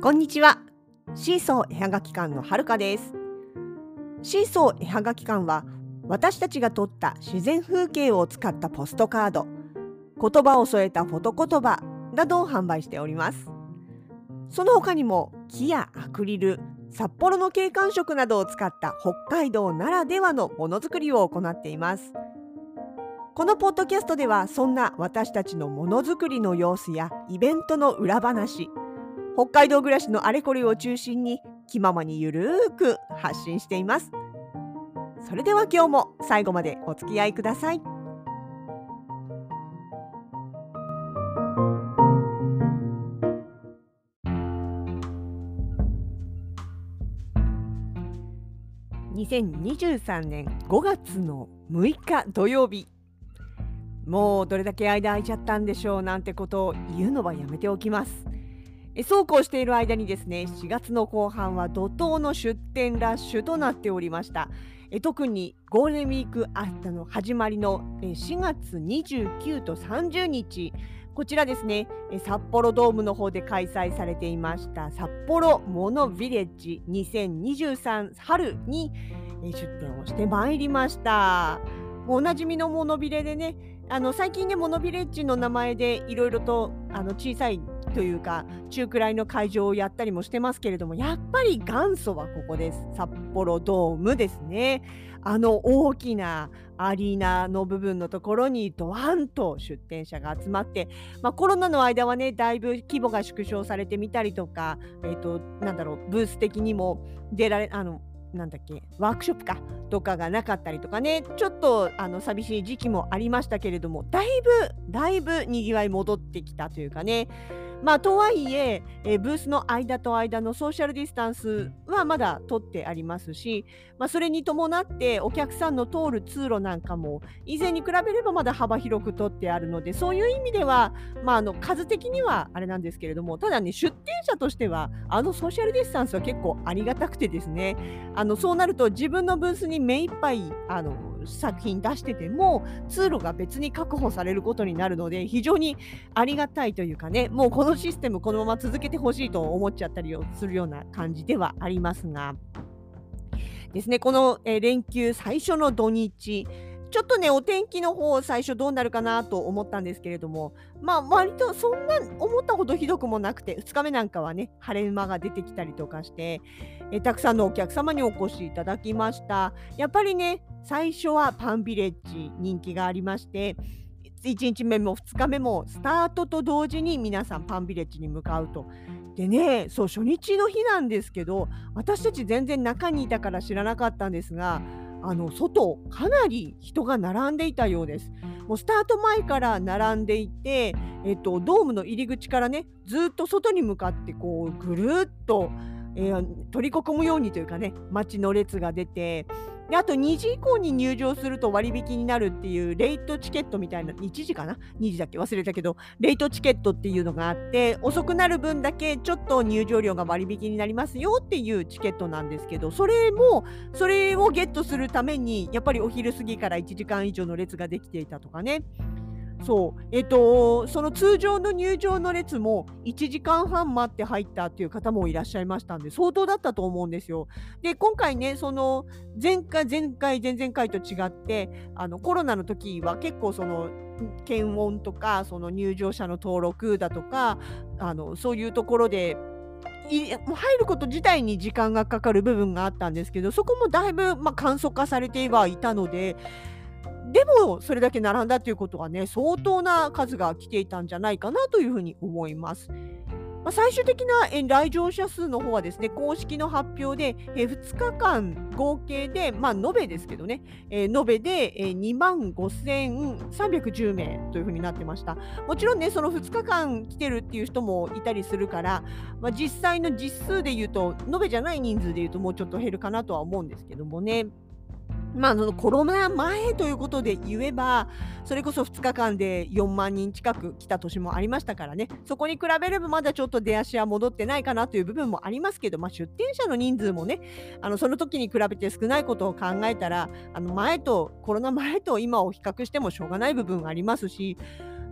こんにちは。シーソー絵はがき館のはるかです。シーソー絵はがき館は私たちが撮った自然風景を使ったポストカード、言葉を添えたフォト言葉などを販売しております。その他にも木やアクリル、札幌の景観色などを使った北海道ならではのものづくりを行っています。このポッドキャストではそんな私たちのものづくりの様子やイベントの裏話北海道暮らしのあれこれを中心に気ままにゆるーく発信しています。それでは今日も最後までお付き合いください。2023年5月の6日土曜日もうどれだけ間空いちゃったんでしょうなんてことを言うのはやめておきます。そうこうしている間にですね4月の後半は怒涛の出店ラッシュとなっておりました。特にゴールデンウィークあったの始まりの4月29と30日。こちらですね札幌ドームの方で開催されていました札幌モノヴィレッジ2023春に出店をしてまいりました。おなじみのモノビレでねあの最近ねモノビレッジの名前でいろいろとあの小さいというか中くらいの会場をやったりもしてますけれどもやっぱり元祖はここです。札幌ドームですね。あの大きなアリーナの部分のところにドワンと出店者が集まって、まあ、コロナの間はねだいぶ規模が縮小されてみたりとか、えーと、なんだろうブース的にも出られあのなんだっけワークショップかとかがなかったりとかねちょっとあの寂しい時期もありましたけれどもだいぶだいぶにぎわい戻ってきたというかね。まあ、とはいええ、ブースの間と間のソーシャルディスタンスはまだ取ってありますし、まあ、それに伴ってお客さんの通る通路なんかも以前に比べればまだ幅広く取ってあるのでそういう意味では、まあ、あの数的にはあれなんですけれどもただね出店者としてはあのソーシャルディスタンスは結構ありがたくてですねあのそうなると自分のブースに目いっぱいあの作品出してても通路が別に確保されることになるので非常にありがたいというかねもうこのシステムこのまま続けてほしいと思っちゃったりをするような感じではありますが。ですねこの、え連休最初の土日ちょっとね、お天気の方、最初どうなるかなと思ったんですけれども、まあ、割とそんな思ったほどひどくもなくて、2日目なんかはね、晴れ間が出てきたりとかして、えたくさんのお客様にお越しいただきました。やっぱりね、最初はパンビレッジ人気がありまして、1日目も2日目もスタートと同時に皆さんパンビレッジに向かうと。でね、そう初日の日なんですけど、私たち全然中にいたから知らなかったんですが、あの外かなり人が並んでいたようです。もうスタート前から並んでいて、えっと、ドームの入り口からねずっと外に向かってこうぐるっと、えー、取り囲むようにというかね街の列が出てであと2時以降に入場すると割引になるっていうレイトチケットみたいな1時かな？2時だっけ？忘れたけどレイトチケットっていうのがあって遅くなる分だけちょっと入場料が割引になりますよっていうチケットなんですけどそれもそれをゲットするためにやっぱりお昼過ぎから1時間以上の列ができていたとかね。そう、えっと、その通常の入場の列も1時間半待って入ったっていう方もいらっしゃいましたんで、相当だったと思うんですよ。で、今回ね、その前回、前回、前々回と違って、あのコロナの時は結構その検温とか、その入場者の登録だとか、あのそういうところで入ること自体に時間がかかる部分があったんですけどそこもだいぶ、まあ、簡素化されてはいたのででもそれだけ並んだということはね相当な数が来ていたんじゃないかなというふうに思います。まあ、最終的な来場者数の方はですね公式の発表で、2日間合計で、まあ、延べですけどね、えー、延べで、2万5310名というふうになってました。もちろんね、その2日間来てるっていう人もいたりするから、まあ、実際の実数で言うと、延べじゃない人数で言うともうちょっと減るかなとは思うんですけどもね。まあ、のコロナ前ということで言えばそれこそ2日間で4万人近く来た年もありましたからねそこに比べればまだちょっと出足は戻ってないかなという部分もありますけど、まあ、出店者の人数もねあのその時に比べて少ないことを考えたらあの前とコロナ前と今を比較してもしょうがない部分がありますし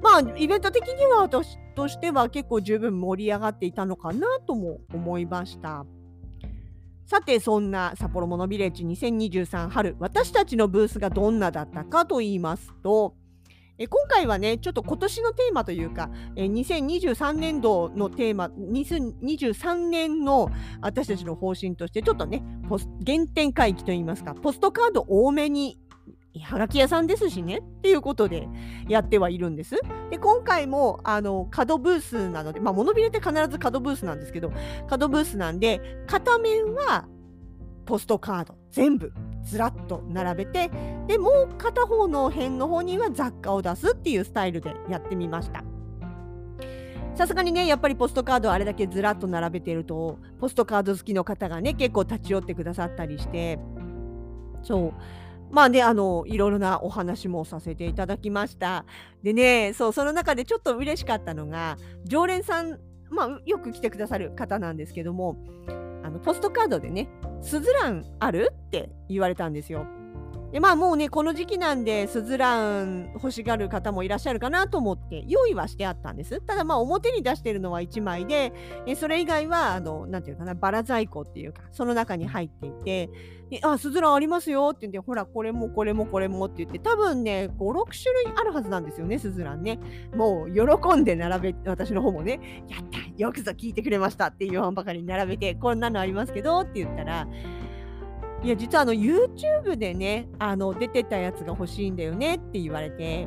まあイベント的には私としては結構十分盛り上がっていたのかなとも思いました。さてそんな札幌モノビレッジ2023春私たちのブースがどんなだったかと言いますと今回はねちょっと今年のテーマというかえ2023年度のテーマ2023年の私たちの方針としてちょっとね原点回帰といいますかポストカード多めにはがき屋さんですしねっていうことでやってはいるんです。で今回もあの角ブースなので、まあ、モノビレって必ず角ブースなんですけど角ブースなんで片面はポストカード全部ずらっと並べてでもう片方の辺の方には雑貨を出すっていうスタイルでやってみました。さすがにねやっぱりポストカードあれだけずらっと並べてるとポストカード好きの方がね結構立ち寄ってくださったりしてそうまあね、あの、いろいろなお話もさせていただきました。でね、そう、その中でちょっと嬉しかったのが、常連さん、まあ、よく来てくださる方なんですけども、あのポストカードでね、スズランある？って言われたんですよ。でまあもうねこの時期なんでスズラン欲しがる方もいらっしゃるかなと思って用意はしてあったんです。ただまあ表に出してるのは1枚でえそれ以外はあのなんていうかなバラ在庫っていうかその中に入っていてあスズランありますよって言ってほらこれもこれもこれもって言って多分ね56種類あるはずなんですよねスズランね。もう喜んで並べ私の方もねやったよくぞ聞いてくれましたっていうばかりに並べてこんなのありますけどって言ったらいや実はあの YouTube でねあの出てたやつが欲しいんだよねって言われて、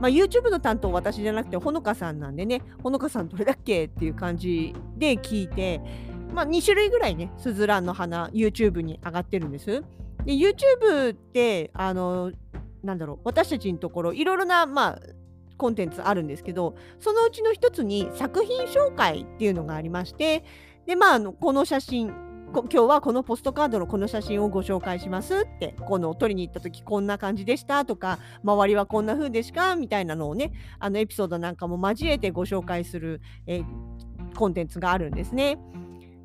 まあ、YouTube の担当私じゃなくてほのかさんなんでねほのかさんどれだっけっていう感じで聞いて、まあ、2種類ぐらいねスズランの花 YouTube に上がってるんです。で YouTube ってあのなんだろう私たちのところいろいろなまあコンテンツあるんですけどそのうちの一つに作品紹介っていうのがありましてでまあこの写真今日はこのポストカードのこの写真をご紹介しますってこの撮りに行った時こんな感じでしたとか周りはこんな風でしかみたいなのをねあのエピソードなんかも交えてご紹介する、え、コンテンツがあるんですね。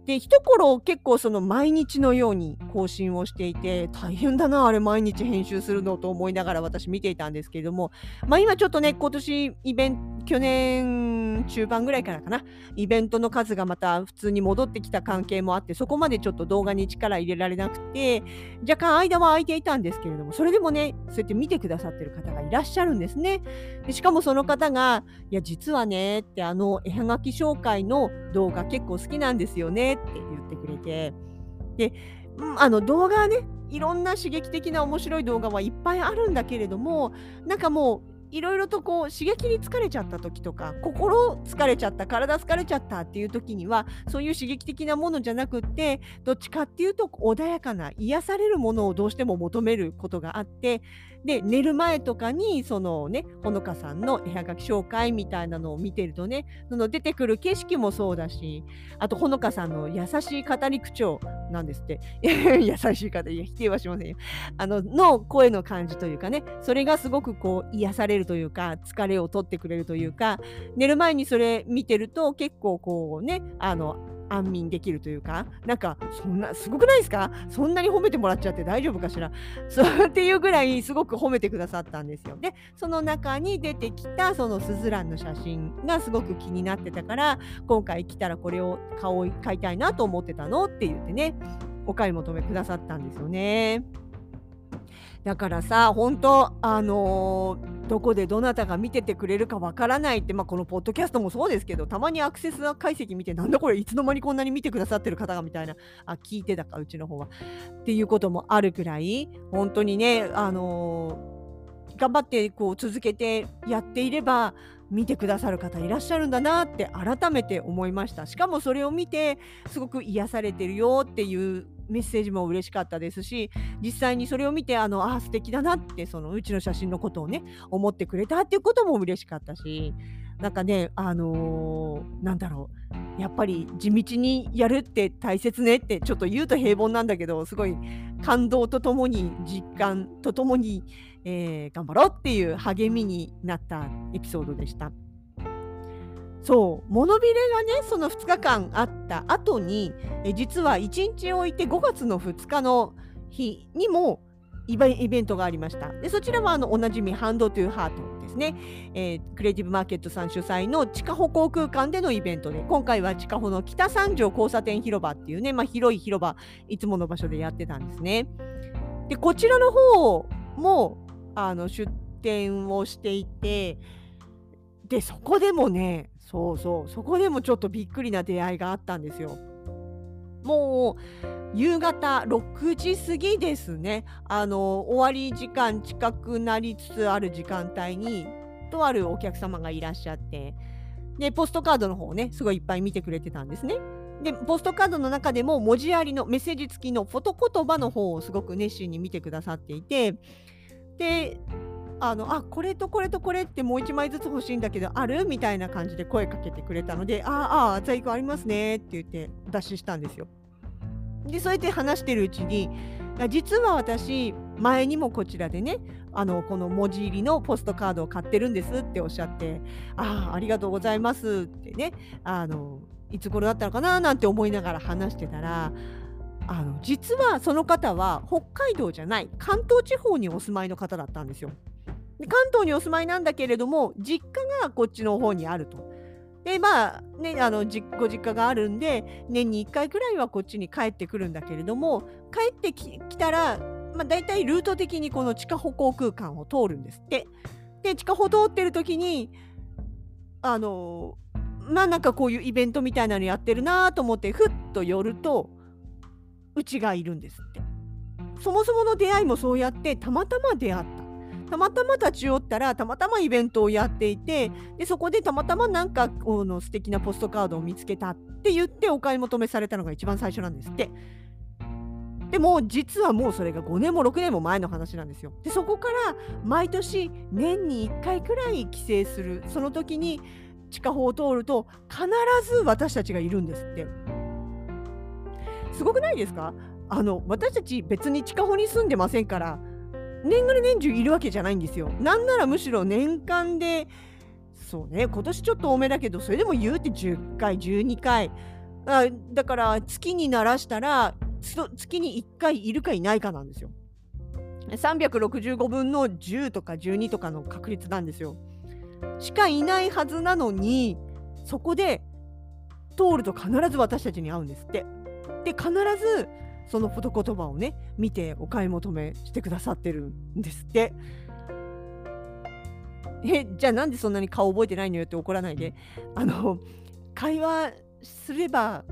で一頃結構その毎日のように更新をしていて大変だなあれ毎日編集するのと思いながら私見ていたんですけれどもまあ今ちょっとね今年イベント去年中盤ぐらいからかなイベントの数がまた普通に戻ってきた関係もあってそこまでちょっと動画に力入れられなくて若干間は空いていたんですけれどもそれでもねそうやって見てくださってる方がいらっしゃるんですね。でしかもその方がいや実はねってあの絵はがき紹介の動画結構好きなんですよね。って言ってくれて。であの動画はねいろんな刺激的な面白い動画はいっぱいあるんだけれどもなんかもういろいろとこう刺激に疲れちゃった時とか心疲れちゃった体疲れちゃったっていう時にはそういう刺激的なものじゃなくってどっちかっていうと穏やかな癒されるものをどうしても求めることがあってで寝る前とかにそのねほのかさんの絵はがき紹介みたいなのを見てるとねその出てくる景色もそうだしあとほのかさんの優しい語り口調なんですって。優しい方いや否定はしませんよ。あのの声の感じというかねそれがすごくこう癒されるというか疲れを取ってくれるというか寝る前にそれ見てると結構こうねあの安眠できるというかなんかそんなすごくないですか？そんなに褒めてもらっちゃって大丈夫かしら？そうっていうぐらいすごく褒めてくださったんですよ。でその中に出てきたそのスズランの写真がすごく気になってたから今回来たらこれを顔買いたいなと思ってたのって言ってねお買い求めくださったんですよね。だからさ本当あのー、どこでどなたが見ててくれるかわからないって、まあ、このポッドキャストもそうですけどたまにアクセス解析見てなんだこれいつの間にこんなに見てくださってる方がみたいなあ聞いてたかうちの方は。っていうこともあるくらい本当にねあのー、頑張ってこう続けてやっていれば見てくださる方いらっしゃるんだなって改めて思いました。しかもそれを見てすごく癒されてるよっていうメッセージも嬉しかったですし実際にそれを見てあのあ素敵だなってそのうちの写真のことをね思ってくれたっていうことも嬉しかったしなんかねあのー、なんだろうやっぱり地道にやるって大切ねってちょっと言うと平凡なんだけどすごい感動とともに実感とともに、えー、頑張ろうっていう励みになったエピソードでした。そうモノビレがねその2日間あった後にえ実は1日置いて5月の2日の日にもイベントがありました。でそちらはあのおなじみハンドトゥーハートですね、えー、クリエイティブマーケットさん主催の地下歩行空間でのイベントで今回は地下歩の北三条交差点広場っていうね、まあ、広い広場いつもの場所でやってたんですね。でこちらの方もあの出店をしていてでそこでもねそうそうそこでもちょっとびっくりな出会いがあったんですよ。もう夕方6時過ぎですねあの終わり時間近くなりつつある時間帯にとあるお客様がいらっしゃってでポストカードの方をねすごいいっぱい見てくれてたんですね。でポストカードの中でも文字ありのメッセージ付きのフォト言葉の方をすごく熱心に見てくださっていてであのあこれとこれとこれってもう1枚ずつ欲しいんだけどある？みたいな感じで声かけてくれたのでああ在庫ありますねって言って脱出したんですよ。でそうやって話してるうちに実は私前にもこちらでねあのこの文字入りのポストカードを買ってるんですっておっしゃってああありがとうございますってねあのいつ頃だったのかななんて思いながら話してたらあの実はその方は北海道じゃない関東地方にお住まいの方だったんですよ。関東にお住まいなんだけれども実家がこっちの方にあると。でまあねあのご実家があるんで年に1回くらいはこっちに帰ってくるんだけれども帰ってきたら、まあ、大体ルート的にこの地下歩行空間を通るんですって。で地下歩通ってる時にあのまあなんかこういうイベントみたいなのやってるなと思ってふっと寄るとうちがいるんですって。そもそもの出会いもそうやってたまたま出会った。たまたま立ち寄ったらたまたまイベントをやっていてでそこでたまたまなんかこの素敵なポストカードを見つけたって言ってお買い求めされたのが一番最初なんですって。でも実はもうそれが5年も6年も前の話なんですよ。でそこから毎年年に1回くらい帰省するその時に地下法を通ると必ず私たちがいるんですって。すごくないですか？あの私たち別に地下法に住んでませんから年がら年中いるわけじゃないんですよ。なんならむしろ年間でそうね今年ちょっと多めだけどそれでも言うて10回12回あだから月にならしたら月に1回いるかいないかなんですよ。365分の10とか12とかの確率なんですよ。しかいないはずなのにそこで通ると必ず私たちに会うんですって。で必ずその言葉をね見てお買い求めしてくださってるんですって。えじゃあなんでそんなに顔覚えてないのよって怒らないで。あの会話すれば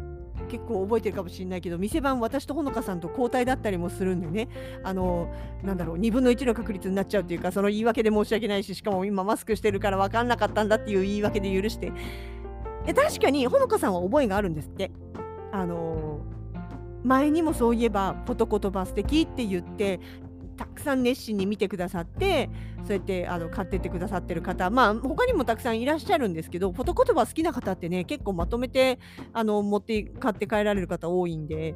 結構覚えてるかもしれないけど店番私とほのかさんと交代だったりもするんでね。あのなんだろう2分の1の確率になっちゃうっていうかその言い訳で申し訳ないししかも今マスクしてるから分かんなかったんだっていう言い訳で許して。確かにほのかさんは覚えがあるんですって。あの前にもそういえば「フォト言葉素敵って言ってたくさん熱心に見てくださってそうやってあの買ってってくださってる方まあ他にもたくさんいらっしゃるんですけどフォト言葉好きな方ってね結構まとめてあの持って買って帰られる方多いんで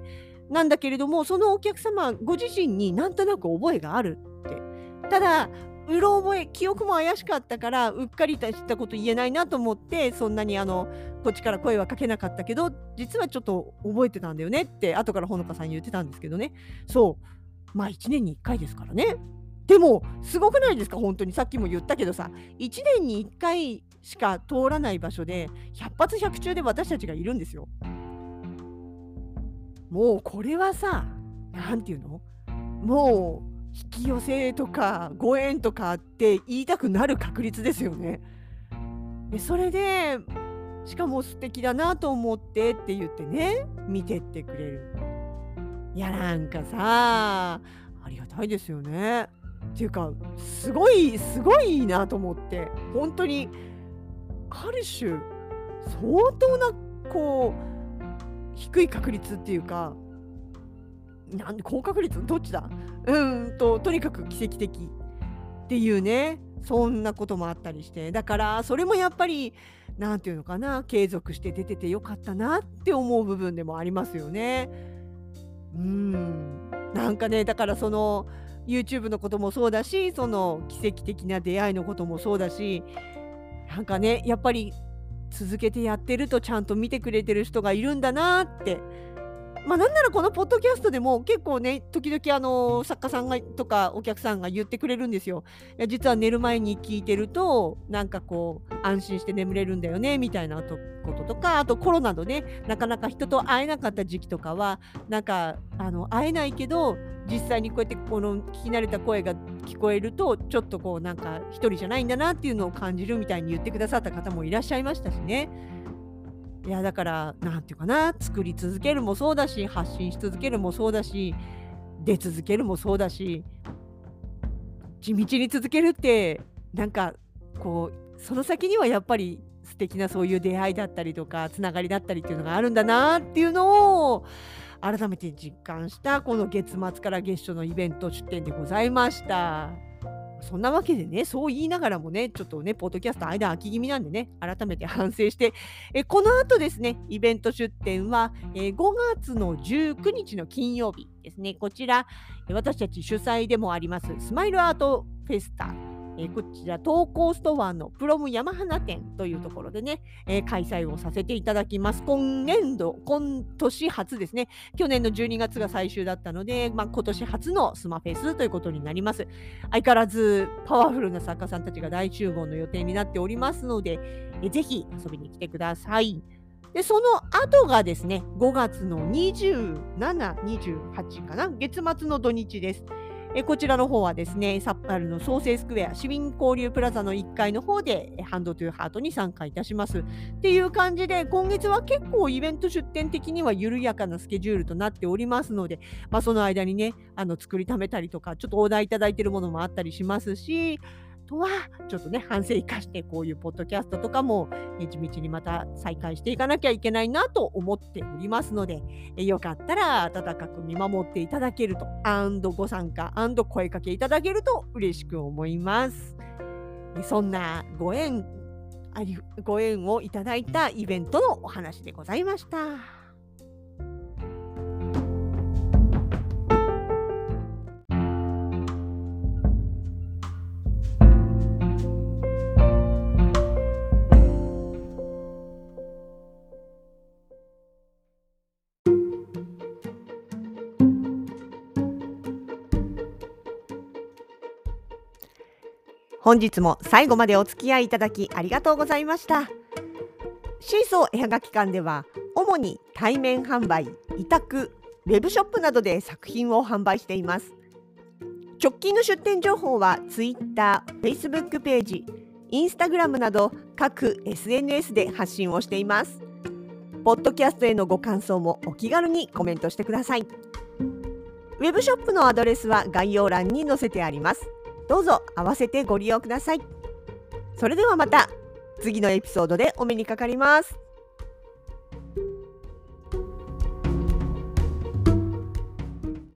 なんだけれどもそのお客様ご自身になんとなく覚えがあるって。ただうろ覚え記憶も怪しかったからうっかりしたこと言えないなと思ってそんなにあのこっちから声はかけなかったけど実はちょっと覚えてたんだよねって後からほのかさん言ってたんですけどね。そう。まあ1年に1回ですからね。でもすごくないですか？本当に。さっきも言ったけどさ。1年に1回しか通らない場所で100発100中で私たちがいるんですよ。もうこれはさ何て言うの？もう引き寄せとかご縁とかって言いたくなる確率ですよね。でそれでしかも素敵だなと思ってって言ってね見てってくれる。いやなんかさありがたいですよね。っていうかすごいすごいなと思って本当にある種相当なこう低い確率っていうかなんで高確率？どっちだ？うんととにかく奇跡的っていうねそんなこともあったりしてだからそれもやっぱり何て言うのかな継続して出ててよかったなって思う部分でもありますよね。うんなんかねだからその YouTube のこともそうだしその奇跡的な出会いのこともそうだしなんかねやっぱり続けてやってるとちゃんと見てくれてる人がいるんだなってまあ、なんならこのポッドキャストでも結構ね時々あの作家さんがとかお客さんが言ってくれるんですよ。いや実は寝る前に聞いてるとなんかこう安心して眠れるんだよねみたいなこととかあとコロナのねなかなか人と会えなかった時期とかはなんかあの会えないけど実際にこうやってこの聞き慣れた声が聞こえるとちょっとこうなんか一人じゃないんだなっていうのを感じるみたいに言ってくださった方もいらっしゃいましたしね。いやだから何て言うかな作り続けるもそうだし発信し続けるもそうだし出続けるもそうだし地道に続けるってなんかこうその先にはやっぱり素敵なそういう出会いだったりとかつながりだったりっていうのがあるんだなっていうのを改めて実感したこの月末から月初のイベント出店でございました。そんなわけでね、そう言いながらもね、ちょっとね、ポッドキャスト間空き気味なんでね、改めて反省して、えこの後ですね、イベント出店は、え5月の19日の金曜日ですね、こちら、私たち主催でもあります、スマイルアートフェスタえー、こちら東高ストアのプロム山花店というところでね、えー、開催をさせていただきます。今年度、今年初ですね。去年の12月が最終だったので、まあ、今年初のスマフェスということになります。相変わらずパワフルな作家さんたちが大集合の予定になっておりますので、えー、ぜひ遊びに来てください。で、その後がですね、5月の27、28かな、月末の土日です。えこちらの方はですね、札幌の創生スクエア、市民交流プラザの1階の方で、ハンドトゥーハートに参加いたします。っていう感じで、今月は結構イベント出店的には緩やかなスケジュールとなっておりますので、まあ、その間にね、あの作りためたりとか、ちょっとお題いただいているものもあったりしますし、とはちょっとね反省生かしてこういうポッドキャストとかも、ね、地道にまた再開していかなきゃいけないなと思っておりますのでえよかったら温かく見守っていただけるとアンドご参加アンド声かけいただけると嬉しく思いますそんなご縁ご縁をいただいたイベントのお話でございました。本日も最後までお付き合いいただきありがとうございました。シーソー絵はがき館では主に対面販売委託ウェブショップなどで作品を販売しています。直近の出店情報は Twitter、Facebook ページ、Instagram など各 SNS で発信をしています。ポッドキャストへのご感想もお気軽にコメントしてください。ウェブショップのアドレスは概要欄に載せてあります。どうぞ合わせてご利用ください。それではまた次のエピソードでお目にかかります。